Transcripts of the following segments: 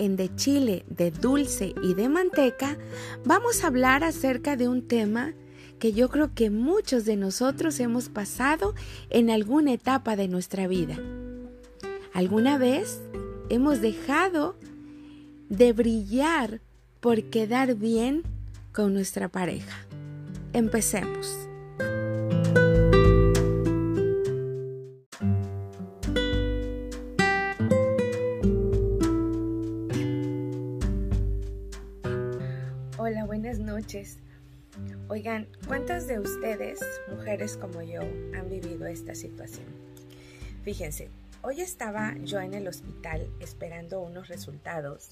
en De Chile, de Dulce y de Manteca, vamos a hablar acerca de un tema que yo creo que muchos de nosotros hemos pasado en alguna etapa de nuestra vida. ¿Alguna vez hemos dejado de brillar por quedar bien con nuestra pareja? Empecemos. Oigan, ¿cuántas de ustedes, mujeres como yo, han vivido esta situación? Fíjense, hoy estaba yo en el hospital esperando unos resultados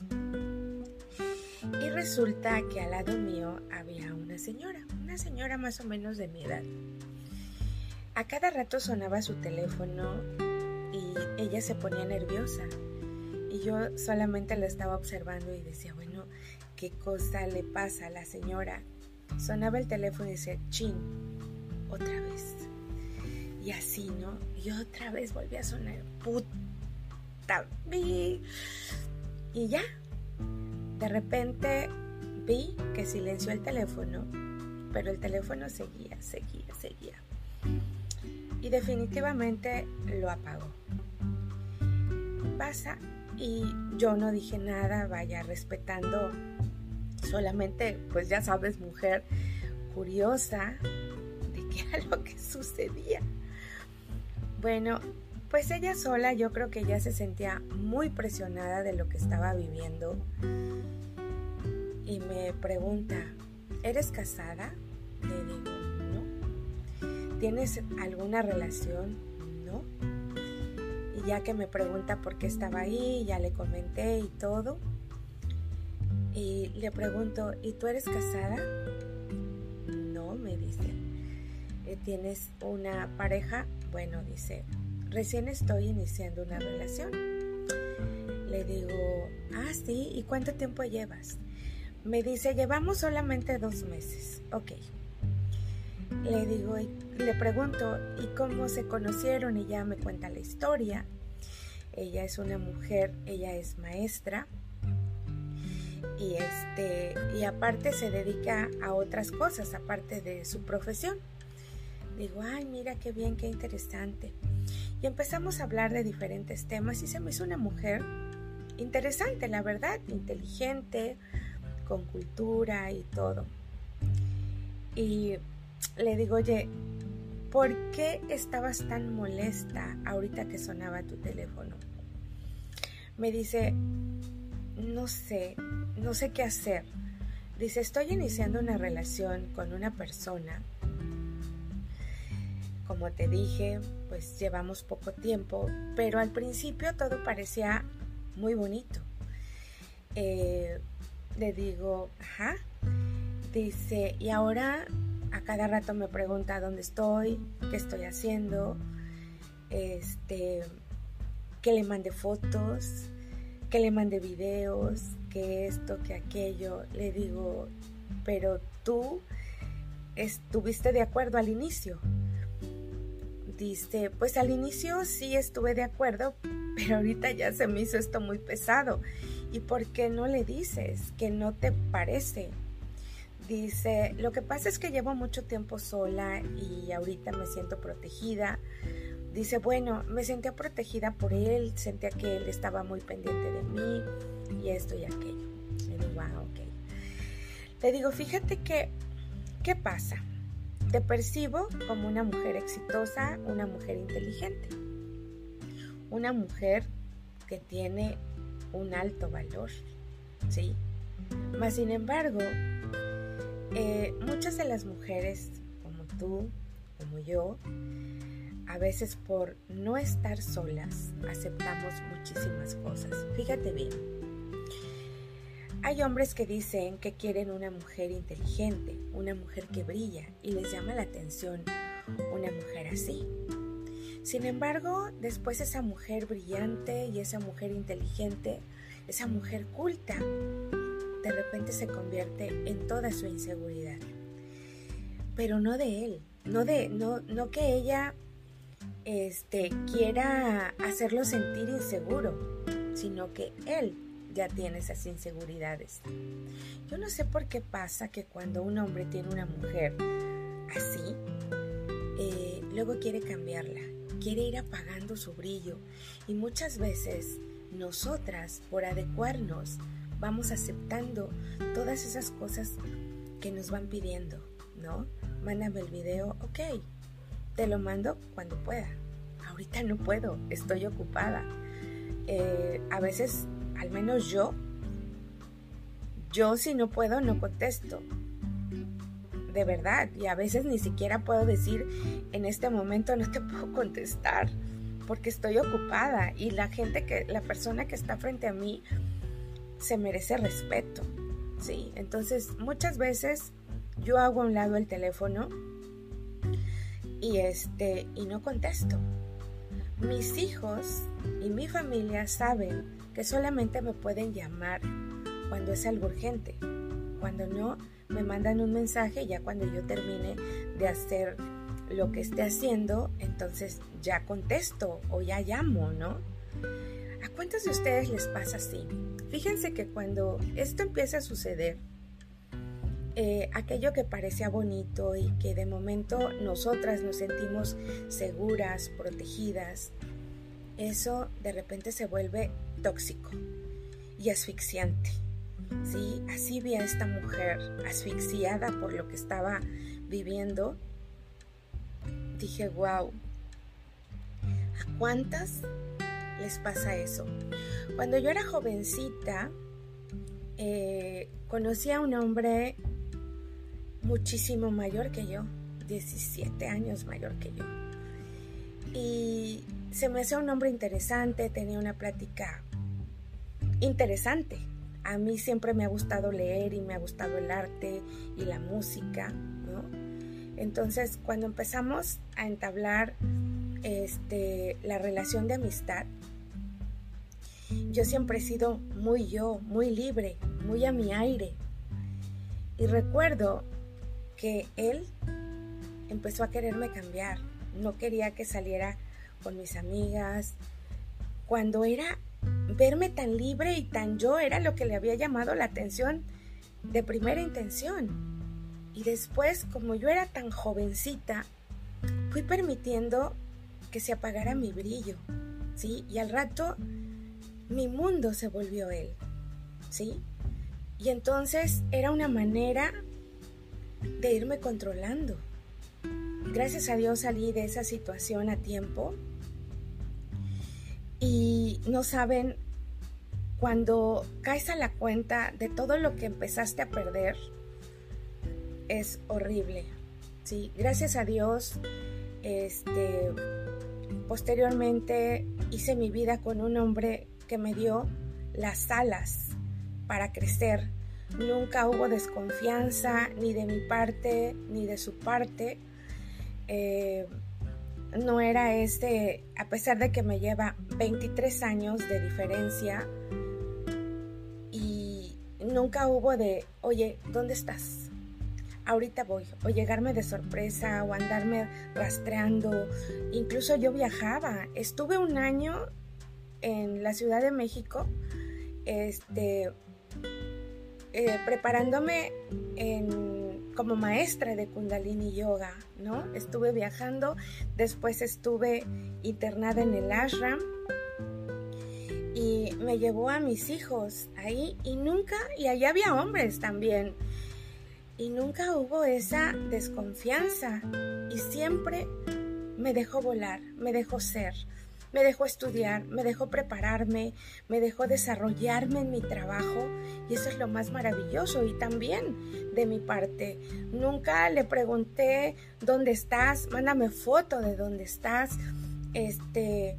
y resulta que al lado mío había una señora, una señora más o menos de mi edad. A cada rato sonaba su teléfono y ella se ponía nerviosa y yo solamente la estaba observando y decía, bueno, ¿qué cosa le pasa a la señora? Sonaba el teléfono y decía, chin, otra vez. Y así, ¿no? Y otra vez volví a sonar, puta, vi. Y ya, de repente vi que silenció el teléfono, pero el teléfono seguía, seguía, seguía. Y definitivamente lo apagó. Pasa y yo no dije nada, vaya respetando solamente, pues ya sabes, mujer curiosa de qué era lo que sucedía. Bueno, pues ella sola yo creo que ya se sentía muy presionada de lo que estaba viviendo y me pregunta, ¿eres casada? Le digo, no. ¿Tienes alguna relación? No. Y ya que me pregunta por qué estaba ahí, ya le comenté y todo. Y le pregunto, ¿y tú eres casada? No, me dice. ¿Tienes una pareja? Bueno, dice, recién estoy iniciando una relación. Le digo, ah, sí, ¿y cuánto tiempo llevas? Me dice, llevamos solamente dos meses. Ok. Le digo, y le pregunto, ¿y cómo se conocieron? Ya me cuenta la historia. Ella es una mujer, ella es maestra y este y aparte se dedica a otras cosas aparte de su profesión. Digo, ay, mira qué bien, qué interesante. Y empezamos a hablar de diferentes temas y se me hizo una mujer interesante, la verdad, inteligente, con cultura y todo. Y le digo, oye, ¿por qué estabas tan molesta ahorita que sonaba tu teléfono? Me dice, no sé, no sé qué hacer. Dice, estoy iniciando una relación con una persona. Como te dije, pues llevamos poco tiempo, pero al principio todo parecía muy bonito. Eh, le digo, ajá. Dice, y ahora a cada rato me pregunta dónde estoy, qué estoy haciendo, este, que le mande fotos, que le mande videos, que esto, que aquello. Le digo, pero tú estuviste de acuerdo al inicio. Dice, pues al inicio sí estuve de acuerdo, pero ahorita ya se me hizo esto muy pesado. ¿Y por qué no le dices que no te parece? Dice, lo que pasa es que llevo mucho tiempo sola y ahorita me siento protegida. Dice, bueno, me sentía protegida por él, sentía que él estaba muy pendiente de mí y esto y aquello. Le digo, ah, ok. Le digo, fíjate que, ¿qué pasa? Te percibo como una mujer exitosa, una mujer inteligente, una mujer que tiene un alto valor, ¿sí? Mas, sin embargo, eh, muchas de las mujeres, como tú, como yo, a veces por no estar solas aceptamos muchísimas cosas. Fíjate bien. Hay hombres que dicen que quieren una mujer inteligente, una mujer que brilla y les llama la atención una mujer así. Sin embargo, después esa mujer brillante y esa mujer inteligente, esa mujer culta, de repente se convierte en toda su inseguridad. Pero no de él, no de no no que ella este, quiera hacerlo sentir inseguro, sino que él ya tiene esas inseguridades. Yo no sé por qué pasa que cuando un hombre tiene una mujer así, eh, luego quiere cambiarla, quiere ir apagando su brillo y muchas veces nosotras, por adecuarnos, vamos aceptando todas esas cosas que nos van pidiendo, ¿no? Mándame el video, ok, te lo mando cuando pueda. Ahorita no puedo, estoy ocupada. Eh, a veces, al menos yo, yo si no puedo, no contesto. De verdad, y a veces ni siquiera puedo decir, en este momento no te puedo contestar, porque estoy ocupada y la gente que, la persona que está frente a mí, se merece respeto, ¿sí? Entonces, muchas veces yo hago a un lado el teléfono y este y no contesto. Mis hijos y mi familia saben que solamente me pueden llamar cuando es algo urgente. Cuando no, me mandan un mensaje ya cuando yo termine de hacer lo que esté haciendo, entonces ya contesto o ya llamo, ¿no? ¿A cuántos de ustedes les pasa así? Fíjense que cuando esto empieza a suceder, eh, aquello que parecía bonito y que de momento nosotras nos sentimos seguras, protegidas, eso de repente se vuelve tóxico y asfixiante. ¿sí? Así vi a esta mujer asfixiada por lo que estaba viviendo. Dije, wow, ¿a cuántas les pasa eso? Cuando yo era jovencita, eh, conocí a un hombre muchísimo mayor que yo, 17 años mayor que yo. Y se me hacía un hombre interesante, tenía una plática interesante. A mí siempre me ha gustado leer y me ha gustado el arte y la música, ¿no? Entonces, cuando empezamos a entablar este, la relación de amistad, yo siempre he sido muy yo, muy libre, muy a mi aire. Y recuerdo que él empezó a quererme cambiar. No quería que saliera con mis amigas. Cuando era verme tan libre y tan yo era lo que le había llamado la atención de primera intención. Y después, como yo era tan jovencita, fui permitiendo que se apagara mi brillo, ¿sí? Y al rato mi mundo se volvió él, ¿sí? Y entonces era una manera de irme controlando. Gracias a Dios salí de esa situación a tiempo y no saben cuando caes a la cuenta de todo lo que empezaste a perder es horrible. Sí, gracias a Dios este posteriormente hice mi vida con un hombre que me dio las alas para crecer. Nunca hubo desconfianza ni de mi parte ni de su parte. Eh, no era este, a pesar de que me lleva 23 años de diferencia y nunca hubo de, oye, ¿dónde estás? Ahorita voy, o llegarme de sorpresa, o andarme rastreando. Incluso yo viajaba, estuve un año en la Ciudad de México, este, eh, preparándome como maestra de Kundalini Yoga, ¿no? Estuve viajando, después estuve internada en el ashram y me llevó a mis hijos ahí y nunca, y allá había hombres también, y nunca hubo esa desconfianza y siempre me dejó volar, me dejó ser me dejó estudiar, me dejó prepararme, me dejó desarrollarme en mi trabajo y eso es lo más maravilloso y también de mi parte. Nunca le pregunté dónde estás, mándame foto de dónde estás. Este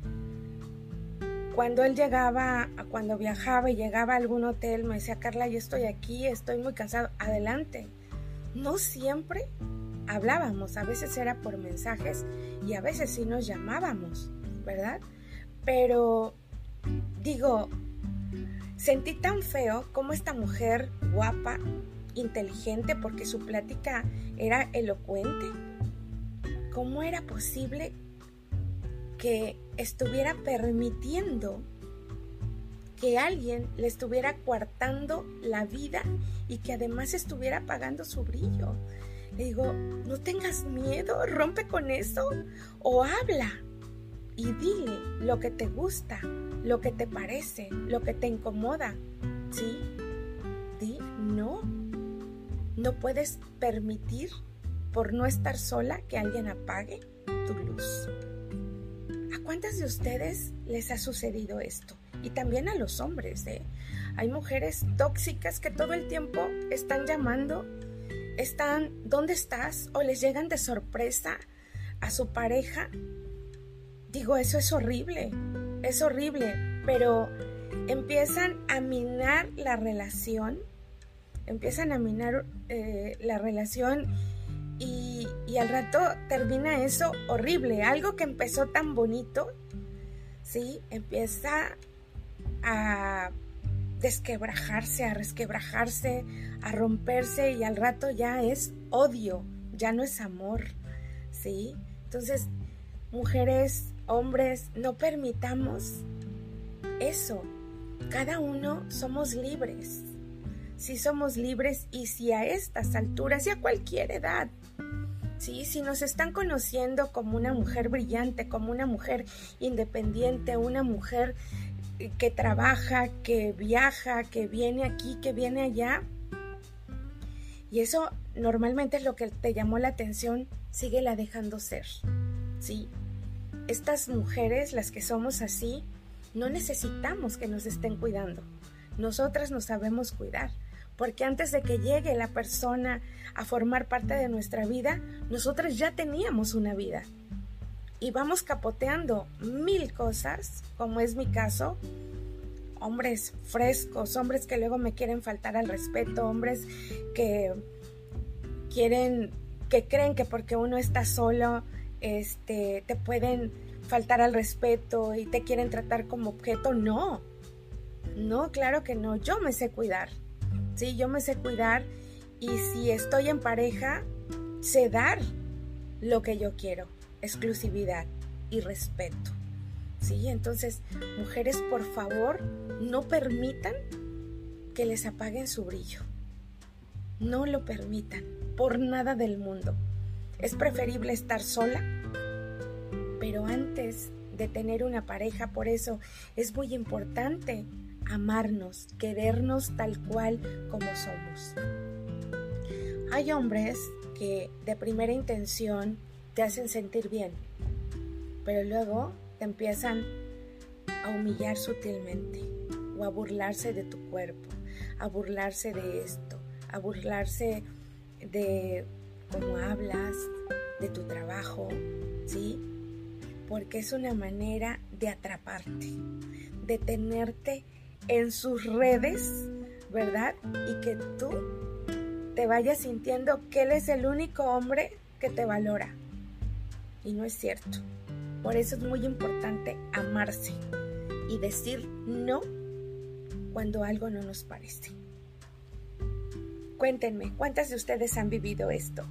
cuando él llegaba, cuando viajaba y llegaba a algún hotel, me decía, Carla, yo estoy aquí, estoy muy cansado, adelante. No siempre hablábamos, a veces era por mensajes y a veces sí nos llamábamos. ¿Verdad? Pero digo, sentí tan feo como esta mujer guapa, inteligente, porque su plática era elocuente, ¿cómo era posible que estuviera permitiendo que alguien le estuviera coartando la vida y que además estuviera apagando su brillo. Le digo, no tengas miedo, rompe con eso o habla y dile lo que te gusta, lo que te parece, lo que te incomoda. ¿Sí? Di no. No puedes permitir por no estar sola que alguien apague tu luz. ¿A cuántas de ustedes les ha sucedido esto? Y también a los hombres, ¿eh? Hay mujeres tóxicas que todo el tiempo están llamando, están, ¿dónde estás? O les llegan de sorpresa a su pareja. Digo, eso es horrible, es horrible, pero empiezan a minar la relación, empiezan a minar eh, la relación y, y, al rato termina eso horrible, algo que empezó tan bonito, ¿sí? Empieza a desquebrajarse, a resquebrajarse, a romperse y al rato ya es odio, ya no es amor, ¿sí? Entonces, mujeres, hombres, no permitamos eso. Cada uno somos libres. Si somos libres y si a estas alturas y a cualquier edad, ¿sí? si nos están conociendo como una mujer brillante, como una mujer independiente, una mujer que trabaja, que viaja, que viene aquí, que viene allá. Y eso normalmente es lo que te llamó la atención, síguela dejando ser. Sí. Estas mujeres, las que somos así, no necesitamos que nos estén cuidando. Nosotras nos sabemos cuidar, porque antes de que llegue la persona a formar parte de nuestra vida, nosotras ya teníamos una vida y vamos capoteando mil cosas, como es mi caso, hombres frescos, hombres que luego me quieren faltar al respeto, hombres que quieren, que creen que porque uno está solo, este, te pueden faltar al respeto y te quieren tratar como objeto. No, no, claro que no. Yo me sé cuidar. Sí, yo me sé cuidar y si estoy en pareja, sé dar lo que yo quiero exclusividad y respeto. ¿Sí? Entonces, mujeres, por favor, no permitan que les apaguen su brillo. No lo permitan, por nada del mundo. Es preferible estar sola, pero antes de tener una pareja, por eso es muy importante amarnos, querernos tal cual como somos. Hay hombres que de primera intención te hacen sentir bien, pero luego te empiezan a humillar sutilmente o a burlarse de tu cuerpo, a burlarse de esto, a burlarse de cómo hablas, de tu trabajo, ¿sí? Porque es una manera de atraparte, de tenerte en sus redes, ¿verdad? Y que tú te vayas sintiendo que él es el único hombre que te valora, y no es cierto. Por eso es muy importante amarse y decir no cuando algo no nos parece. Cuéntenme, ¿cuántas de ustedes han vivido esto?